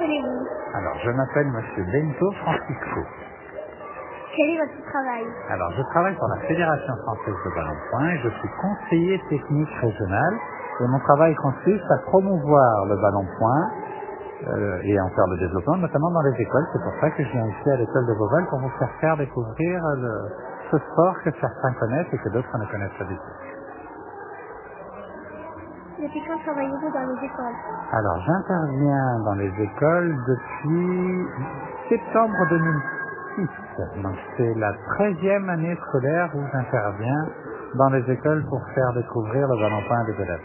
appelez-vous Alors, je m'appelle Monsieur Bento Francisco. Quel est votre travail Alors, je travaille pour la Fédération française de ballon point et je suis conseiller technique régional. Et mon travail consiste à promouvoir le ballon point euh, et en faire le développement, notamment dans les écoles. C'est pour ça que je viens ici à l'école de Beauval pour vous faire faire découvrir le- ce sport que certains connaissent et que d'autres ne connaissent pas du tout. Depuis quand travaillez-vous dans les écoles Alors, j'interviens dans les écoles depuis septembre 2006. Donc, c'est la 13e année scolaire où j'interviens dans les écoles pour faire découvrir le point à des élèves.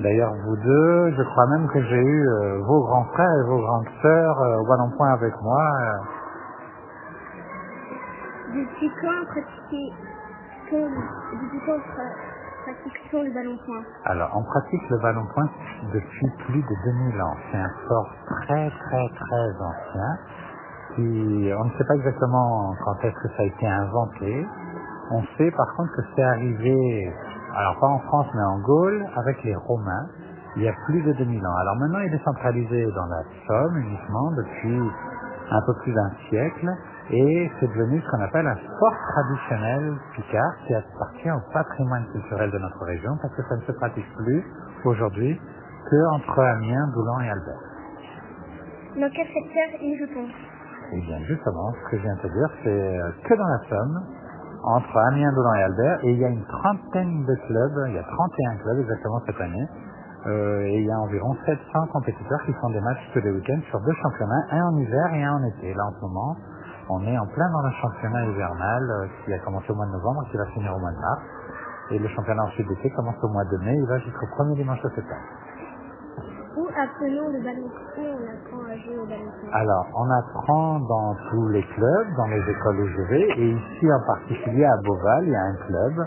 D'ailleurs, vous deux, je crois même que j'ai eu euh, vos grands frères et vos grandes sœurs euh, au ballon point avec moi. euh. Depuis quand pratiquez Alors, on pratique le ballon point depuis plus de 2000 ans. C'est un sport très, très, très ancien. On ne sait pas exactement quand est-ce que ça a été inventé. On sait par contre que c'est arrivé, alors pas en France mais en Gaule, avec les Romains, il y a plus de 2000 ans. Alors maintenant, il est centralisé dans la Somme uniquement depuis un peu plus d'un siècle et c'est devenu ce qu'on appelle un sport traditionnel picard qui appartient au patrimoine culturel de notre région parce que ça ne se pratique plus aujourd'hui que entre Amiens, Doulan et Albert. Dans quel secteur y joue-t-on Et bien justement, ce que je viens de te dire, c'est euh, que dans la Somme, entre Amiens, Doulan et Albert, et il y a une trentaine de clubs, il y a 31 clubs exactement cette année, euh, et il y a environ 700 compétiteurs qui font des matchs tous les week-ends sur deux championnats, un en hiver et un en été. Là en ce moment, on est en plein dans le championnat hivernal euh, qui a commencé au mois de novembre et qui va finir au mois de mars. Et le championnat ensuite d'été commence au mois de mai, il va jusqu'au premier dimanche de septembre. Où appelons le Où on apprend à jouer au point Alors, on apprend dans tous les clubs, dans les écoles où je vais, et ici en particulier à Beauval, il y a un club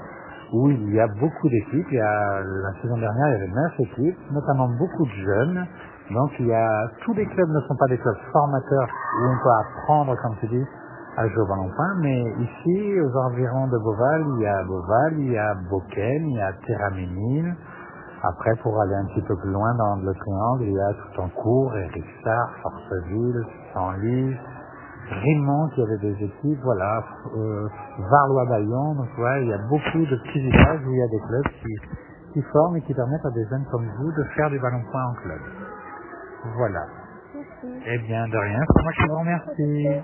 où il y a beaucoup d'équipes. Il y a, la saison dernière, il y avait neuf équipes, notamment beaucoup de jeunes. Donc, il y a, tous les clubs ne sont pas des clubs formateurs où on peut apprendre, comme tu dis, à jouer au ballon mais ici, aux environs de Beauval, il y a Beauval, il y a Beauquel, il y a Terraménil, après, pour aller un petit peu plus loin dans le triangle, il y a tout en cours, Richard, Forceville, Senlis, Rimont qui avait des équipes, voilà, euh, Varlois-Bayon, donc ouais, il y a beaucoup de petits villages où il y a des clubs qui, qui forment et qui permettent à des jeunes comme vous de faire du ballon point en club. Voilà. Merci. Eh bien, de rien, c'est moi qui vous remercie.